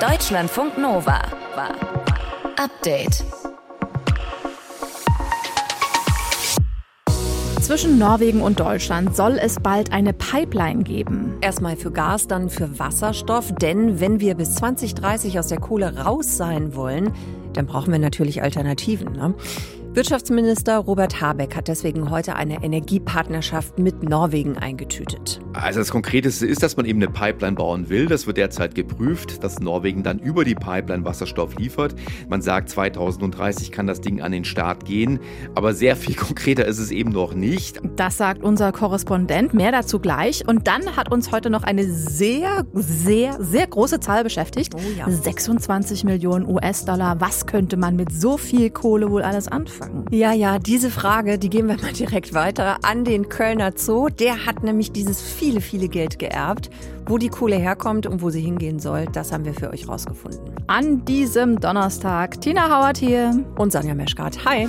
Deutschlandfunk Nova. Update. Zwischen Norwegen und Deutschland soll es bald eine Pipeline geben. Erstmal für Gas, dann für Wasserstoff. Denn wenn wir bis 2030 aus der Kohle raus sein wollen, dann brauchen wir natürlich Alternativen. Ne? Wirtschaftsminister Robert Habeck hat deswegen heute eine Energiepartnerschaft mit Norwegen eingetütet. Also das Konkreteste ist, dass man eben eine Pipeline bauen will. Das wird derzeit geprüft, dass Norwegen dann über die Pipeline Wasserstoff liefert. Man sagt, 2030 kann das Ding an den Start gehen. Aber sehr viel konkreter ist es eben noch nicht. Das sagt unser Korrespondent. Mehr dazu gleich. Und dann hat uns heute noch eine sehr, sehr, sehr große Zahl beschäftigt. Oh ja. 26 Millionen US-Dollar. Was könnte man mit so viel Kohle wohl alles anfangen? Anfangen? Ja, ja, diese Frage, die geben wir mal direkt weiter an den Kölner Zoo. Der hat nämlich dieses viele, viele Geld geerbt. Wo die Kohle herkommt und wo sie hingehen soll, das haben wir für euch rausgefunden. An diesem Donnerstag. Tina Hauert hier. Und Sanja Meschkat. Hi.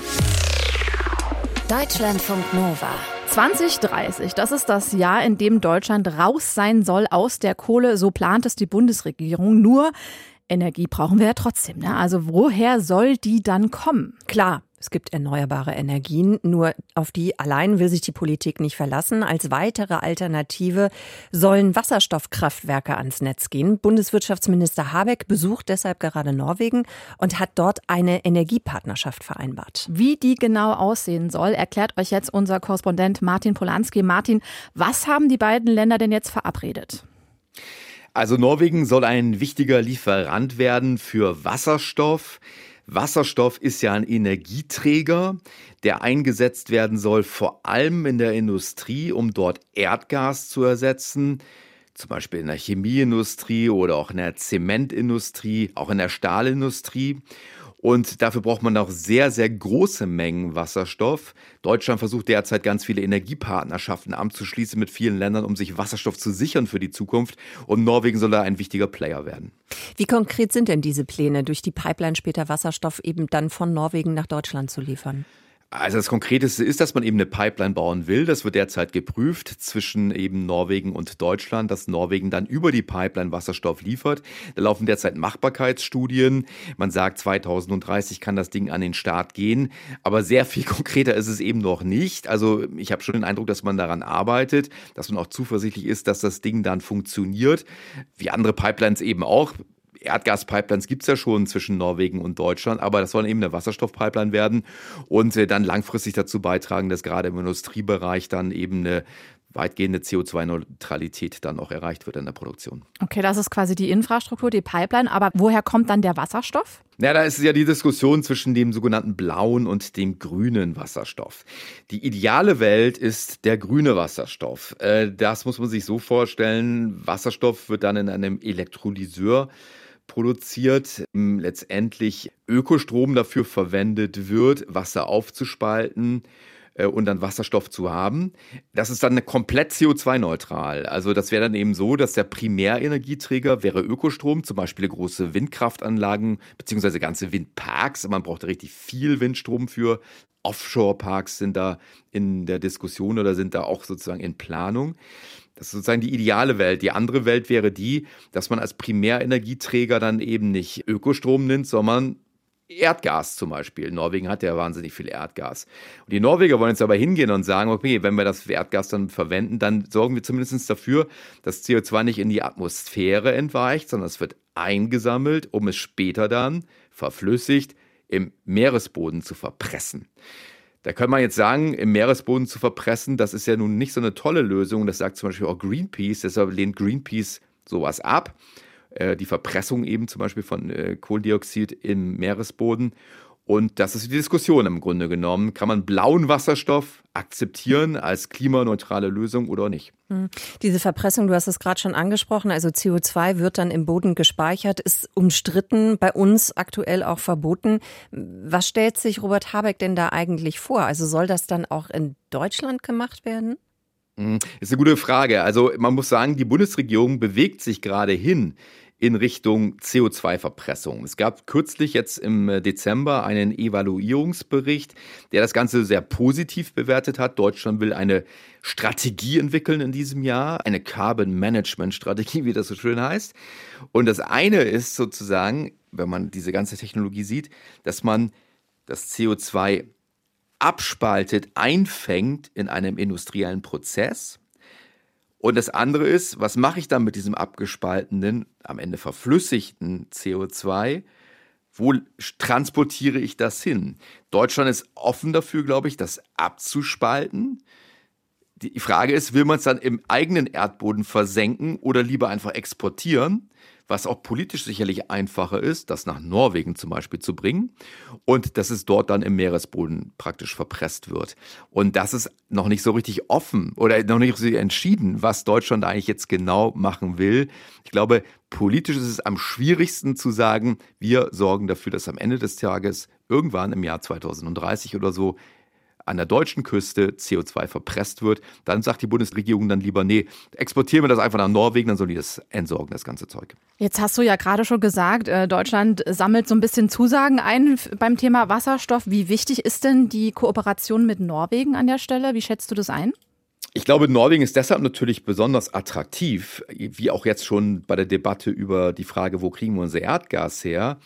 Deutschlandfunk Nova. 2030, das ist das Jahr, in dem Deutschland raus sein soll aus der Kohle. So plant es die Bundesregierung. Nur Energie brauchen wir ja trotzdem. Ne? Also woher soll die dann kommen? Klar, es gibt erneuerbare Energien, nur auf die allein will sich die Politik nicht verlassen. Als weitere Alternative sollen Wasserstoffkraftwerke ans Netz gehen. Bundeswirtschaftsminister Habeck besucht deshalb gerade Norwegen und hat dort eine Energiepartnerschaft vereinbart. Wie die genau aussehen soll, erklärt euch jetzt unser Korrespondent Martin Polanski. Martin, was haben die beiden Länder denn jetzt verabredet? Also Norwegen soll ein wichtiger Lieferant werden für Wasserstoff. Wasserstoff ist ja ein Energieträger, der eingesetzt werden soll, vor allem in der Industrie, um dort Erdgas zu ersetzen. Zum Beispiel in der Chemieindustrie oder auch in der Zementindustrie, auch in der Stahlindustrie. Und dafür braucht man auch sehr, sehr große Mengen Wasserstoff. Deutschland versucht derzeit ganz viele Energiepartnerschaften abzuschließen mit vielen Ländern, um sich Wasserstoff zu sichern für die Zukunft. Und Norwegen soll da ein wichtiger Player werden. Wie konkret sind denn diese Pläne, durch die Pipeline später Wasserstoff eben dann von Norwegen nach Deutschland zu liefern? Also das Konkreteste ist, dass man eben eine Pipeline bauen will. Das wird derzeit geprüft zwischen eben Norwegen und Deutschland, dass Norwegen dann über die Pipeline Wasserstoff liefert. Da laufen derzeit Machbarkeitsstudien. Man sagt, 2030 kann das Ding an den Start gehen. Aber sehr viel konkreter ist es eben noch nicht. Also ich habe schon den Eindruck, dass man daran arbeitet, dass man auch zuversichtlich ist, dass das Ding dann funktioniert. Wie andere Pipelines eben auch. Erdgaspipelines gibt es ja schon zwischen Norwegen und Deutschland, aber das soll eben eine Wasserstoffpipeline werden und äh, dann langfristig dazu beitragen, dass gerade im Industriebereich dann eben eine weitgehende CO2-Neutralität dann auch erreicht wird in der Produktion. Okay, das ist quasi die Infrastruktur, die Pipeline. Aber woher kommt dann der Wasserstoff? Ja, da ist ja die Diskussion zwischen dem sogenannten blauen und dem grünen Wasserstoff. Die ideale Welt ist der grüne Wasserstoff. Äh, das muss man sich so vorstellen. Wasserstoff wird dann in einem Elektrolyseur produziert, letztendlich Ökostrom dafür verwendet wird, Wasser aufzuspalten äh, und dann Wasserstoff zu haben. Das ist dann komplett CO2-neutral. Also das wäre dann eben so, dass der Primärenergieträger wäre Ökostrom, zum Beispiel große Windkraftanlagen beziehungsweise ganze Windparks. Man braucht richtig viel Windstrom für. Offshore-Parks sind da in der Diskussion oder sind da auch sozusagen in Planung. Das ist sozusagen die ideale Welt. Die andere Welt wäre die, dass man als Primärenergieträger dann eben nicht Ökostrom nimmt, sondern Erdgas zum Beispiel. Norwegen hat ja wahnsinnig viel Erdgas. Und die Norweger wollen jetzt aber hingehen und sagen, okay, wenn wir das Erdgas dann verwenden, dann sorgen wir zumindest dafür, dass CO2 nicht in die Atmosphäre entweicht, sondern es wird eingesammelt, um es später dann verflüssigt im Meeresboden zu verpressen. Da kann man jetzt sagen, im Meeresboden zu verpressen, das ist ja nun nicht so eine tolle Lösung. Das sagt zum Beispiel auch Greenpeace. Deshalb lehnt Greenpeace sowas ab. Äh, die Verpressung eben zum Beispiel von äh, Kohlendioxid im Meeresboden. Und das ist die Diskussion im Grunde genommen. Kann man blauen Wasserstoff akzeptieren als klimaneutrale Lösung oder nicht? Hm. Diese Verpressung, du hast es gerade schon angesprochen, also CO2 wird dann im Boden gespeichert, ist umstritten, bei uns aktuell auch verboten. Was stellt sich Robert Habeck denn da eigentlich vor? Also soll das dann auch in Deutschland gemacht werden? Das hm, ist eine gute Frage. Also man muss sagen, die Bundesregierung bewegt sich gerade hin in Richtung CO2-Verpressung. Es gab kürzlich jetzt im äh, Dezember einen Evaluierungsbericht, der das Ganze sehr positiv bewertet hat. Deutschland will eine Strategie entwickeln in diesem Jahr, eine Carbon Management Strategie, wie das so schön heißt. Und das eine ist sozusagen, wenn man diese ganze Technologie sieht, dass man das CO2 abspaltet, einfängt in einem industriellen Prozess und das andere ist, was mache ich dann mit diesem abgespaltenen, am Ende verflüssigten CO2? Wo transportiere ich das hin? Deutschland ist offen dafür, glaube ich, das abzuspalten. Die Frage ist, will man es dann im eigenen Erdboden versenken oder lieber einfach exportieren? Was auch politisch sicherlich einfacher ist, das nach Norwegen zum Beispiel zu bringen und dass es dort dann im Meeresboden praktisch verpresst wird. Und das ist noch nicht so richtig offen oder noch nicht so entschieden, was Deutschland eigentlich jetzt genau machen will. Ich glaube, politisch ist es am schwierigsten zu sagen, wir sorgen dafür, dass am Ende des Tages irgendwann im Jahr 2030 oder so an der deutschen Küste CO2 verpresst wird, dann sagt die Bundesregierung dann lieber, nee, exportieren wir das einfach nach Norwegen, dann sollen die das entsorgen, das ganze Zeug. Jetzt hast du ja gerade schon gesagt, äh, Deutschland sammelt so ein bisschen Zusagen ein beim Thema Wasserstoff. Wie wichtig ist denn die Kooperation mit Norwegen an der Stelle? Wie schätzt du das ein? Ich glaube, Norwegen ist deshalb natürlich besonders attraktiv, wie auch jetzt schon bei der Debatte über die Frage, wo kriegen wir unser Erdgas her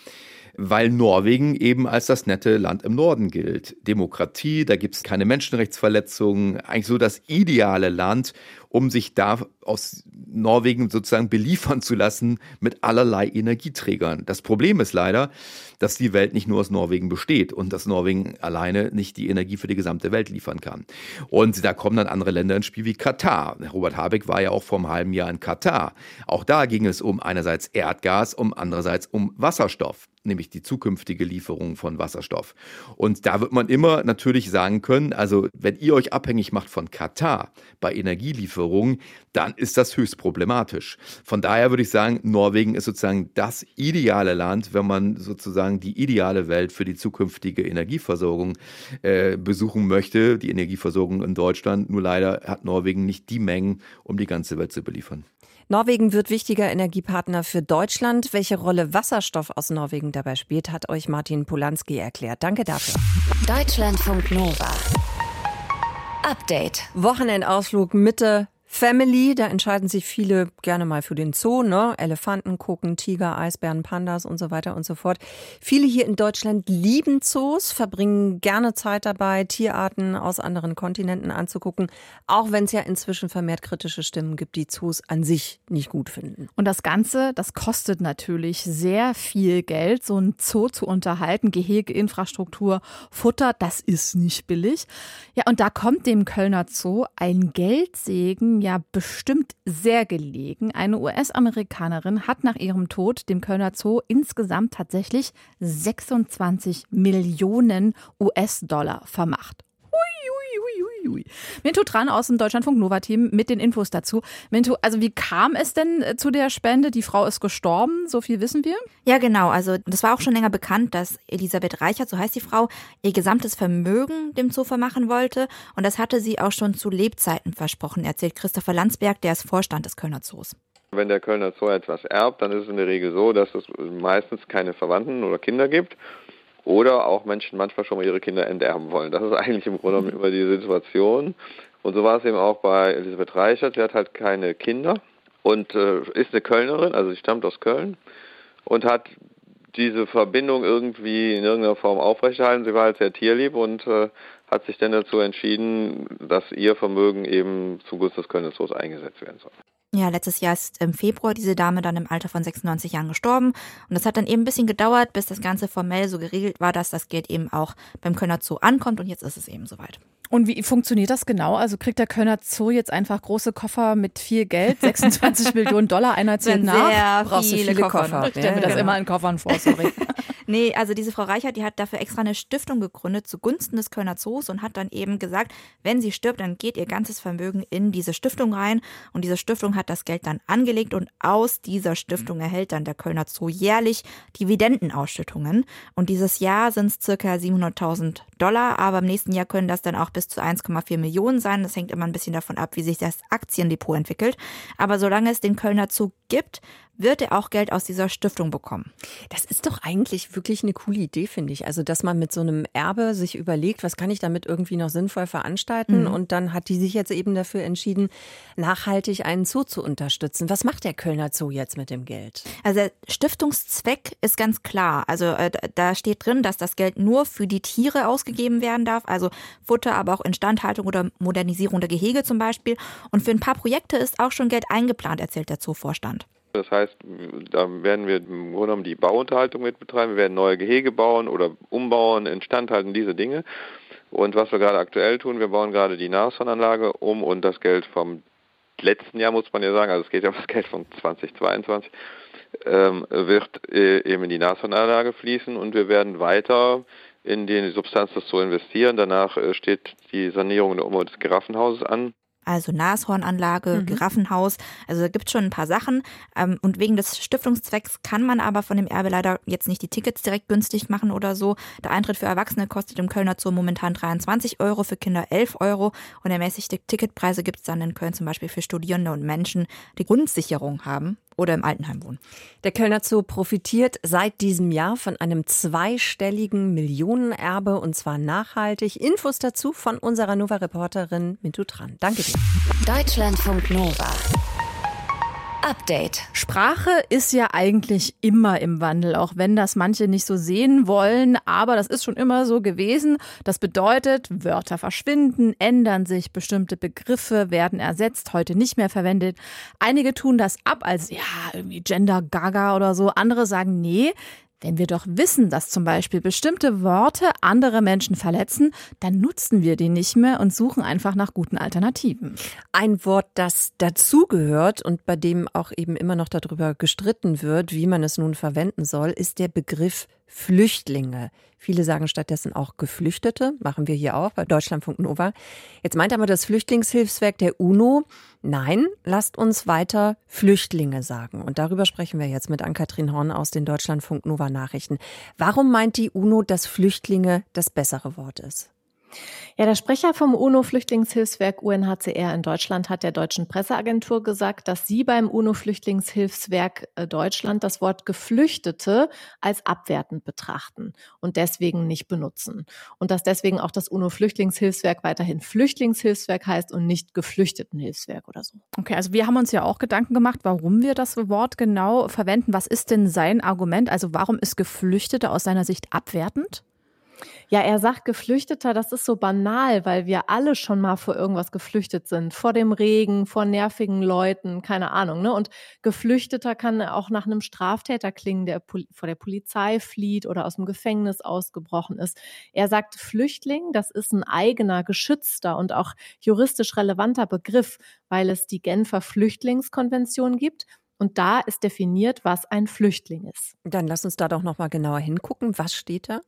weil Norwegen eben als das nette Land im Norden gilt. Demokratie, da gibt es keine Menschenrechtsverletzungen, eigentlich so das ideale Land, um sich da aus Norwegen sozusagen beliefern zu lassen mit allerlei Energieträgern. Das Problem ist leider, dass die Welt nicht nur aus Norwegen besteht und dass Norwegen alleine nicht die Energie für die gesamte Welt liefern kann. Und da kommen dann andere Länder ins Spiel wie Katar. Robert Habeck war ja auch vor einem halben Jahr in Katar. Auch da ging es um einerseits Erdgas, um andererseits um Wasserstoff nämlich die zukünftige Lieferung von Wasserstoff. Und da wird man immer natürlich sagen können, also wenn ihr euch abhängig macht von Katar bei Energielieferungen, dann ist das höchst problematisch. Von daher würde ich sagen, Norwegen ist sozusagen das ideale Land, wenn man sozusagen die ideale Welt für die zukünftige Energieversorgung äh, besuchen möchte, die Energieversorgung in Deutschland. Nur leider hat Norwegen nicht die Mengen, um die ganze Welt zu beliefern. Norwegen wird wichtiger Energiepartner für Deutschland. Welche Rolle Wasserstoff aus Norwegen dabei spielt, hat euch Martin Polanski erklärt. Danke dafür. Deutschlandfunk Nova. Update. Wochenendausflug Mitte Family, da entscheiden sich viele gerne mal für den Zoo, ne? Elefanten gucken, Tiger, Eisbären, Pandas und so weiter und so fort. Viele hier in Deutschland lieben Zoos, verbringen gerne Zeit dabei, Tierarten aus anderen Kontinenten anzugucken, auch wenn es ja inzwischen vermehrt kritische Stimmen gibt, die Zoos an sich nicht gut finden. Und das Ganze, das kostet natürlich sehr viel Geld, so ein Zoo zu unterhalten, Gehege, Infrastruktur, Futter, das ist nicht billig. Ja, und da kommt dem Kölner Zoo ein Geldsegen ja bestimmt sehr gelegen. Eine US-Amerikanerin hat nach ihrem Tod dem Kölner Zoo insgesamt tatsächlich 26 Millionen US-Dollar vermacht. Ui. Minto Tran aus dem Deutschlandfunk Nova Team mit den Infos dazu. Minto, also wie kam es denn äh, zu der Spende? Die Frau ist gestorben, so viel wissen wir. Ja, genau. Also das war auch schon länger bekannt, dass Elisabeth Reichert, so heißt die Frau, ihr gesamtes Vermögen dem Zoo vermachen wollte. Und das hatte sie auch schon zu Lebzeiten versprochen, erzählt Christopher Landsberg, der ist Vorstand des Kölner Zoos. Wenn der Kölner Zoo etwas erbt, dann ist es in der Regel so, dass es meistens keine Verwandten oder Kinder gibt oder auch Menschen manchmal schon mal ihre Kinder enterben wollen. Das ist eigentlich im Grunde genommen immer die Situation. Und so war es eben auch bei Elisabeth Reichert. Sie hat halt keine Kinder und äh, ist eine Kölnerin, also sie stammt aus Köln und hat diese Verbindung irgendwie in irgendeiner Form aufrechterhalten. Sie war halt sehr tierlieb und äh, hat sich dann dazu entschieden, dass ihr Vermögen eben zugunsten des Kölner Zoos eingesetzt werden soll. Ja, letztes Jahr ist im Februar diese Dame dann im Alter von 96 Jahren gestorben. Und das hat dann eben ein bisschen gedauert, bis das Ganze formell so geregelt war, dass das Geld eben auch beim Kölner Zoo ankommt. Und jetzt ist es eben soweit. Und wie funktioniert das genau? Also kriegt der Kölner Zoo jetzt einfach große Koffer mit viel Geld, 26 Millionen Dollar, einer zählt nach? Brauchst viele, viele Koffer. Koffer. Ich stelle mir das genau. immer in Koffern vor, sorry. nee, also diese Frau Reichert, die hat dafür extra eine Stiftung gegründet zugunsten des Kölner Zoos und hat dann eben gesagt, wenn sie stirbt, dann geht ihr ganzes Vermögen in diese Stiftung rein und diese Stiftung hat das Geld dann angelegt und aus dieser Stiftung erhält dann der Kölner Zoo jährlich Dividendenausschüttungen und dieses Jahr sind es circa 700.000 Dollar, aber im nächsten Jahr können das dann auch bis zu 1,4 Millionen sein. Das hängt immer ein bisschen davon ab, wie sich das Aktiendepot entwickelt. Aber solange es den Kölner Zoo gibt, wird er auch Geld aus dieser Stiftung bekommen. Das ist doch eigentlich wirklich eine coole Idee, finde ich. Also, dass man mit so einem Erbe sich überlegt, was kann ich damit irgendwie noch sinnvoll veranstalten? Mhm. Und dann hat die sich jetzt eben dafür entschieden, nachhaltig einen Zoo zu unterstützen. Was macht der Kölner Zoo jetzt mit dem Geld? Also, der Stiftungszweck ist ganz klar. Also, äh, da steht drin, dass das Geld nur für die Tiere ausgegeben werden darf. Also Futter, aber auch Instandhaltung oder Modernisierung der Gehege zum Beispiel. Und für ein paar Projekte ist auch schon Geld eingeplant, erzählt der Zoovorstand. Das heißt, da werden wir im Grunde genommen die Bauunterhaltung mit betreiben. Wir werden neue Gehege bauen oder umbauen, instandhalten, diese Dinge. Und was wir gerade aktuell tun, wir bauen gerade die Nashornanlage um und das Geld vom letzten Jahr, muss man ja sagen, also es geht ja um das Geld von 2022, ähm, wird äh, eben in die Nashornanlage fließen und wir werden weiter in die Substanz des zu investieren. Danach äh, steht die Sanierung der Umbau des Giraffenhauses an also Nashornanlage, mhm. Giraffenhaus. Also da gibt es schon ein paar Sachen. Ähm, und wegen des Stiftungszwecks kann man aber von dem Erbe leider jetzt nicht die Tickets direkt günstig machen oder so. Der Eintritt für Erwachsene kostet im Kölner Zoo momentan 23 Euro, für Kinder 11 Euro. Und ermäßigte Ticketpreise gibt es dann in Köln zum Beispiel für Studierende und Menschen, die Grundsicherung haben oder im Altenheim wohnen. Der Kölner Zoo profitiert seit diesem Jahr von einem zweistelligen Millionenerbe und zwar nachhaltig. Infos dazu von unserer Nova-Reporterin Mintu Tran. Danke dir. Deutschlandfunk Nova. Update. Sprache ist ja eigentlich immer im Wandel, auch wenn das manche nicht so sehen wollen, aber das ist schon immer so gewesen. Das bedeutet, Wörter verschwinden, ändern sich, bestimmte Begriffe werden ersetzt, heute nicht mehr verwendet. Einige tun das ab als ja, irgendwie Gender Gaga oder so, andere sagen nee, wenn wir doch wissen, dass zum Beispiel bestimmte Worte andere Menschen verletzen, dann nutzen wir die nicht mehr und suchen einfach nach guten Alternativen. Ein Wort, das dazugehört und bei dem auch eben immer noch darüber gestritten wird, wie man es nun verwenden soll, ist der Begriff Flüchtlinge. Viele sagen stattdessen auch Geflüchtete, machen wir hier auch bei Deutschlandfunk Nova. Jetzt meint aber das Flüchtlingshilfswerk der UNO, nein, lasst uns weiter Flüchtlinge sagen. Und darüber sprechen wir jetzt mit Ann-Kathrin Horn aus den Deutschlandfunk Nova Nachrichten. Warum meint die UNO, dass Flüchtlinge das bessere Wort ist? Ja, der Sprecher vom UNO-Flüchtlingshilfswerk UNHCR in Deutschland hat der deutschen Presseagentur gesagt, dass sie beim UNO-Flüchtlingshilfswerk äh, Deutschland das Wort Geflüchtete als abwertend betrachten und deswegen nicht benutzen. Und dass deswegen auch das UNO-Flüchtlingshilfswerk weiterhin Flüchtlingshilfswerk heißt und nicht Geflüchtetenhilfswerk oder so. Okay, also wir haben uns ja auch Gedanken gemacht, warum wir das Wort genau verwenden. Was ist denn sein Argument? Also warum ist Geflüchtete aus seiner Sicht abwertend? Ja, er sagt Geflüchteter, das ist so banal, weil wir alle schon mal vor irgendwas geflüchtet sind. Vor dem Regen, vor nervigen Leuten, keine Ahnung. Ne? Und Geflüchteter kann auch nach einem Straftäter klingen, der vor der Polizei flieht oder aus dem Gefängnis ausgebrochen ist. Er sagt Flüchtling, das ist ein eigener, geschützter und auch juristisch relevanter Begriff, weil es die Genfer Flüchtlingskonvention gibt. Und da ist definiert, was ein Flüchtling ist. Dann lass uns da doch noch mal genauer hingucken. Was steht da?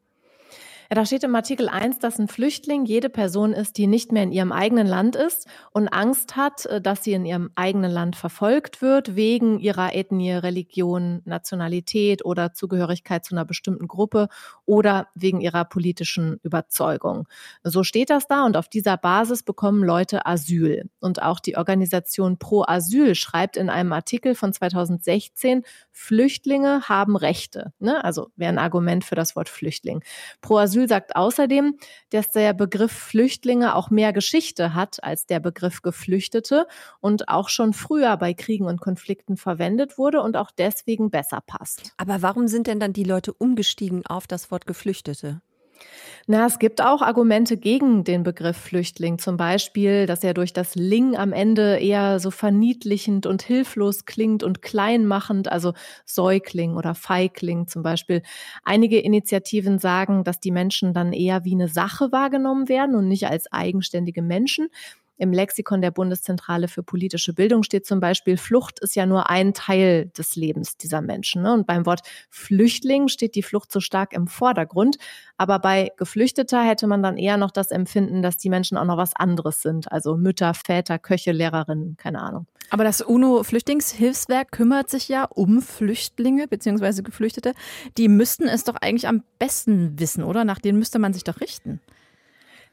Ja, da steht im Artikel 1, dass ein Flüchtling jede Person ist, die nicht mehr in ihrem eigenen Land ist und Angst hat, äh, dass sie in ihrem eigenen Land verfolgt wird, wegen ihrer Ethnie, Religion, Nationalität oder Zugehörigkeit zu einer bestimmten Gruppe oder wegen ihrer politischen Überzeugung. So steht das da und auf dieser Basis bekommen Leute Asyl. Und auch die Organisation Pro Asyl schreibt in einem Artikel von 2016, Flüchtlinge haben Rechte. Ne? Also wäre ein Argument für das Wort Flüchtling. Pro Asyl Asyl sagt außerdem, dass der Begriff Flüchtlinge auch mehr Geschichte hat als der Begriff Geflüchtete und auch schon früher bei Kriegen und Konflikten verwendet wurde und auch deswegen besser passt. Aber warum sind denn dann die Leute umgestiegen auf das Wort Geflüchtete? Na, es gibt auch Argumente gegen den Begriff Flüchtling. Zum Beispiel, dass er durch das Ling am Ende eher so verniedlichend und hilflos klingt und kleinmachend, also Säugling oder Feigling zum Beispiel. Einige Initiativen sagen, dass die Menschen dann eher wie eine Sache wahrgenommen werden und nicht als eigenständige Menschen. Im Lexikon der Bundeszentrale für politische Bildung steht zum Beispiel, Flucht ist ja nur ein Teil des Lebens dieser Menschen. Ne? Und beim Wort Flüchtling steht die Flucht so stark im Vordergrund. Aber bei Geflüchteter hätte man dann eher noch das Empfinden, dass die Menschen auch noch was anderes sind. Also Mütter, Väter, Köche, Lehrerinnen, keine Ahnung. Aber das UNO-Flüchtlingshilfswerk kümmert sich ja um Flüchtlinge bzw. Geflüchtete. Die müssten es doch eigentlich am besten wissen, oder? Nach denen müsste man sich doch richten.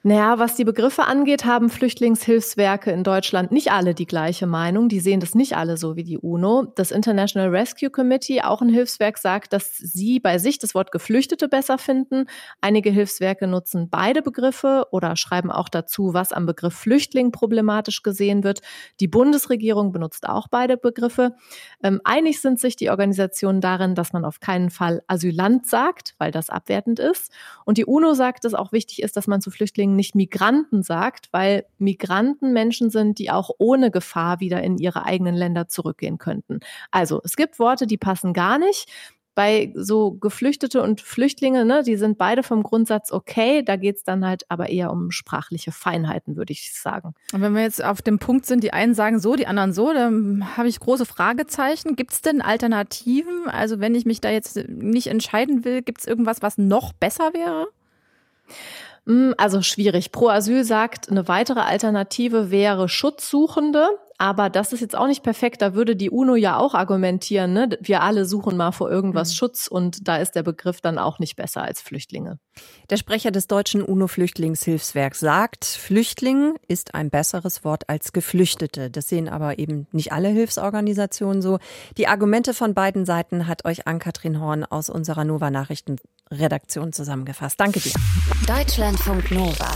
Naja, was die Begriffe angeht, haben Flüchtlingshilfswerke in Deutschland nicht alle die gleiche Meinung. Die sehen das nicht alle so wie die UNO. Das International Rescue Committee, auch ein Hilfswerk, sagt, dass sie bei sich das Wort Geflüchtete besser finden. Einige Hilfswerke nutzen beide Begriffe oder schreiben auch dazu, was am Begriff Flüchtling problematisch gesehen wird. Die Bundesregierung benutzt auch beide Begriffe. Ähm, einig sind sich die Organisationen darin, dass man auf keinen Fall Asylant sagt, weil das abwertend ist. Und die UNO sagt, dass auch wichtig ist, dass man zu Flüchtlingen nicht Migranten sagt, weil Migranten Menschen sind, die auch ohne Gefahr wieder in ihre eigenen Länder zurückgehen könnten. Also es gibt Worte, die passen gar nicht. Bei so Geflüchtete und Flüchtlinge, ne, die sind beide vom Grundsatz okay. Da geht es dann halt aber eher um sprachliche Feinheiten, würde ich sagen. Und wenn wir jetzt auf dem Punkt sind, die einen sagen so, die anderen so, dann habe ich große Fragezeichen. Gibt es denn Alternativen? Also wenn ich mich da jetzt nicht entscheiden will, gibt es irgendwas, was noch besser wäre? Hm, also schwierig. Pro Asyl sagt, eine weitere Alternative wäre Schutzsuchende. Aber das ist jetzt auch nicht perfekt. Da würde die UNO ja auch argumentieren, ne? wir alle suchen mal vor irgendwas mhm. Schutz und da ist der Begriff dann auch nicht besser als Flüchtlinge. Der Sprecher des deutschen UNO-Flüchtlingshilfswerks sagt, Flüchtling ist ein besseres Wort als Geflüchtete. Das sehen aber eben nicht alle Hilfsorganisationen so. Die Argumente von beiden Seiten hat euch Ann-Kathrin Horn aus unserer Nova Nachrichtenredaktion zusammengefasst. Danke dir. Deutschlandfunk Nova.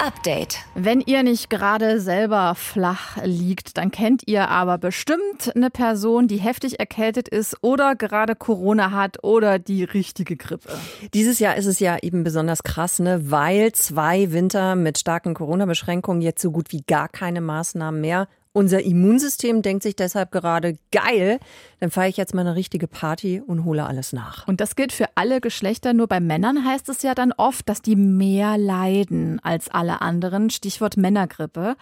Update. Wenn ihr nicht gerade selber flach liegt, dann kennt ihr aber bestimmt eine Person, die heftig erkältet ist oder gerade Corona hat oder die richtige Grippe. Dieses Jahr ist es ja eben besonders krass, ne, weil zwei Winter mit starken Corona-Beschränkungen jetzt so gut wie gar keine Maßnahmen mehr unser Immunsystem denkt sich deshalb gerade, geil, dann fahre ich jetzt mal eine richtige Party und hole alles nach. Und das gilt für alle Geschlechter. Nur bei Männern heißt es ja dann oft, dass die mehr leiden als alle anderen. Stichwort Männergrippe.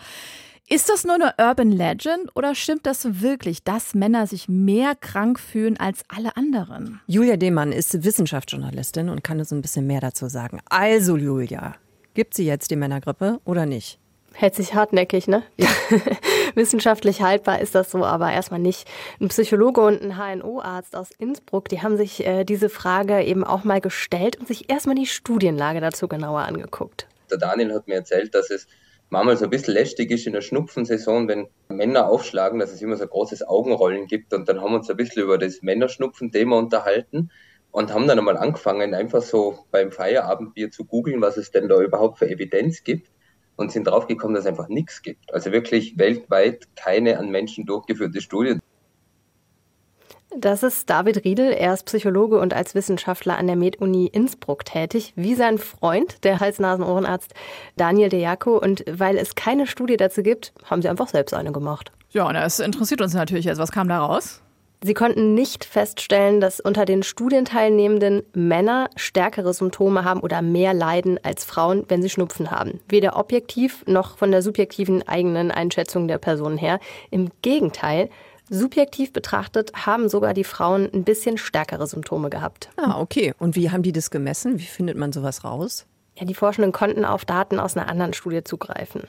Ist das nur eine Urban Legend oder stimmt das wirklich, dass Männer sich mehr krank fühlen als alle anderen? Julia Demann ist Wissenschaftsjournalistin und kann uns ein bisschen mehr dazu sagen. Also, Julia, gibt sie jetzt die Männergrippe oder nicht? hält sich hartnäckig, ne? Ja. Wissenschaftlich haltbar ist das so, aber erstmal nicht. Ein Psychologe und ein HNO-Arzt aus Innsbruck, die haben sich äh, diese Frage eben auch mal gestellt und sich erstmal die Studienlage dazu genauer angeguckt. Der Daniel hat mir erzählt, dass es manchmal so ein bisschen lästig ist in der Schnupfensaison, wenn Männer aufschlagen, dass es immer so ein großes Augenrollen gibt. Und dann haben wir uns ein bisschen über das Männerschnupfen-Thema unterhalten und haben dann einmal angefangen, einfach so beim Feierabendbier zu googeln, was es denn da überhaupt für Evidenz gibt und sind draufgekommen, dass es einfach nichts gibt. Also wirklich weltweit keine an Menschen durchgeführte Studie. Das ist David Riedel. Er ist Psychologe und als Wissenschaftler an der Med-Uni Innsbruck tätig, wie sein Freund, der Hals-Nasen-Ohrenarzt Daniel Dejako. Und weil es keine Studie dazu gibt, haben sie einfach selbst eine gemacht. Ja, und das interessiert uns natürlich jetzt. Was kam da raus? Sie konnten nicht feststellen, dass unter den Studienteilnehmenden Männer stärkere Symptome haben oder mehr leiden als Frauen, wenn sie Schnupfen haben. Weder objektiv noch von der subjektiven eigenen Einschätzung der Person her. Im Gegenteil, subjektiv betrachtet haben sogar die Frauen ein bisschen stärkere Symptome gehabt. Ah, okay. Und wie haben die das gemessen? Wie findet man sowas raus? Ja, die Forschenden konnten auf Daten aus einer anderen Studie zugreifen.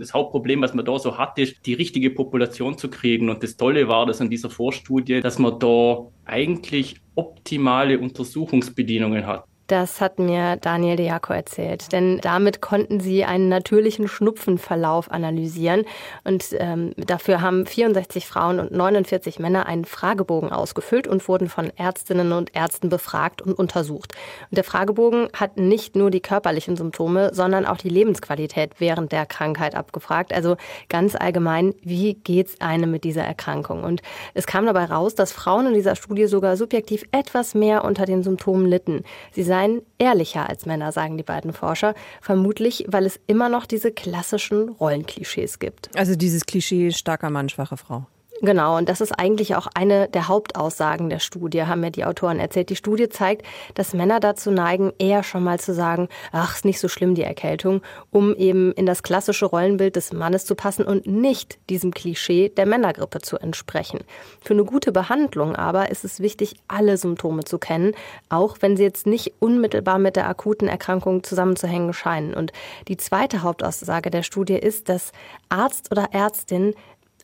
Das Hauptproblem, was man da so hat, ist, die richtige Population zu kriegen. Und das Tolle war das an dieser Vorstudie, dass man da eigentlich optimale Untersuchungsbedingungen hat. Das hat mir Daniel De Jaco erzählt. Denn damit konnten sie einen natürlichen Schnupfenverlauf analysieren. Und ähm, dafür haben 64 Frauen und 49 Männer einen Fragebogen ausgefüllt und wurden von Ärztinnen und Ärzten befragt und untersucht. Und der Fragebogen hat nicht nur die körperlichen Symptome, sondern auch die Lebensqualität während der Krankheit abgefragt. Also ganz allgemein, wie geht's einem mit dieser Erkrankung? Und es kam dabei raus, dass Frauen in dieser Studie sogar subjektiv etwas mehr unter den Symptomen litten. Sie seien ehrlicher als Männer, sagen die beiden Forscher. Vermutlich, weil es immer noch diese klassischen Rollenklischees gibt. Also dieses Klischee starker Mann, schwache Frau. Genau, und das ist eigentlich auch eine der Hauptaussagen der Studie, haben mir die Autoren erzählt. Die Studie zeigt, dass Männer dazu neigen, eher schon mal zu sagen, ach, ist nicht so schlimm die Erkältung, um eben in das klassische Rollenbild des Mannes zu passen und nicht diesem Klischee der Männergrippe zu entsprechen. Für eine gute Behandlung aber ist es wichtig, alle Symptome zu kennen, auch wenn sie jetzt nicht unmittelbar mit der akuten Erkrankung zusammenzuhängen scheinen. Und die zweite Hauptaussage der Studie ist, dass Arzt oder Ärztin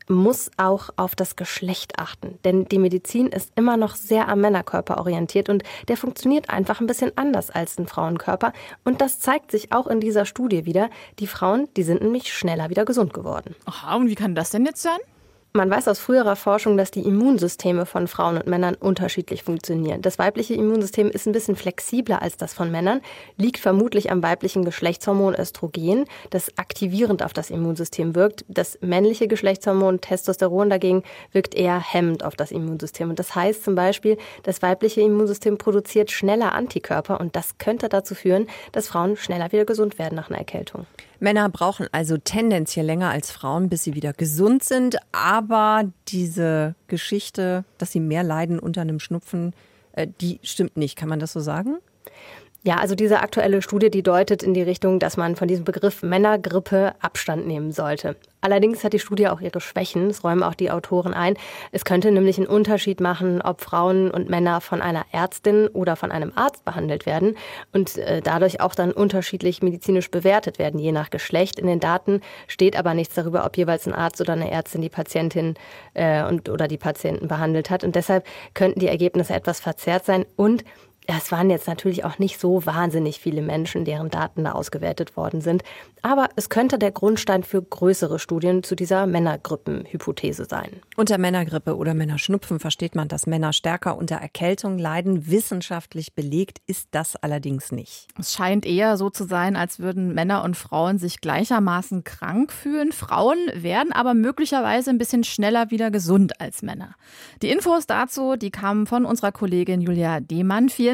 muss auch auf das Geschlecht achten. Denn die Medizin ist immer noch sehr am Männerkörper orientiert und der funktioniert einfach ein bisschen anders als ein Frauenkörper. Und das zeigt sich auch in dieser Studie wieder. Die Frauen, die sind nämlich schneller wieder gesund geworden. Aha, und wie kann das denn jetzt sein? Man weiß aus früherer Forschung, dass die Immunsysteme von Frauen und Männern unterschiedlich funktionieren. Das weibliche Immunsystem ist ein bisschen flexibler als das von Männern, liegt vermutlich am weiblichen Geschlechtshormon Östrogen, das aktivierend auf das Immunsystem wirkt. Das männliche Geschlechtshormon Testosteron dagegen wirkt eher hemmend auf das Immunsystem. Und das heißt zum Beispiel, das weibliche Immunsystem produziert schneller Antikörper und das könnte dazu führen, dass Frauen schneller wieder gesund werden nach einer Erkältung. Männer brauchen also tendenziell länger als Frauen, bis sie wieder gesund sind. Aber diese Geschichte, dass sie mehr leiden unter einem Schnupfen, äh, die stimmt nicht. Kann man das so sagen? Ja, also diese aktuelle Studie, die deutet in die Richtung, dass man von diesem Begriff Männergrippe Abstand nehmen sollte. Allerdings hat die Studie auch ihre Schwächen, das räumen auch die Autoren ein. Es könnte nämlich einen Unterschied machen, ob Frauen und Männer von einer Ärztin oder von einem Arzt behandelt werden und äh, dadurch auch dann unterschiedlich medizinisch bewertet werden, je nach Geschlecht. In den Daten steht aber nichts darüber, ob jeweils ein Arzt oder eine Ärztin die Patientin äh, und, oder die Patienten behandelt hat. Und deshalb könnten die Ergebnisse etwas verzerrt sein und es waren jetzt natürlich auch nicht so wahnsinnig viele Menschen, deren Daten da ausgewertet worden sind. Aber es könnte der Grundstein für größere Studien zu dieser Männergrippenhypothese sein. Unter Männergrippe oder Männerschnupfen versteht man, dass Männer stärker unter Erkältung leiden. Wissenschaftlich belegt ist das allerdings nicht. Es scheint eher so zu sein, als würden Männer und Frauen sich gleichermaßen krank fühlen. Frauen werden aber möglicherweise ein bisschen schneller wieder gesund als Männer. Die Infos dazu, die kamen von unserer Kollegin Julia Demann. Vielen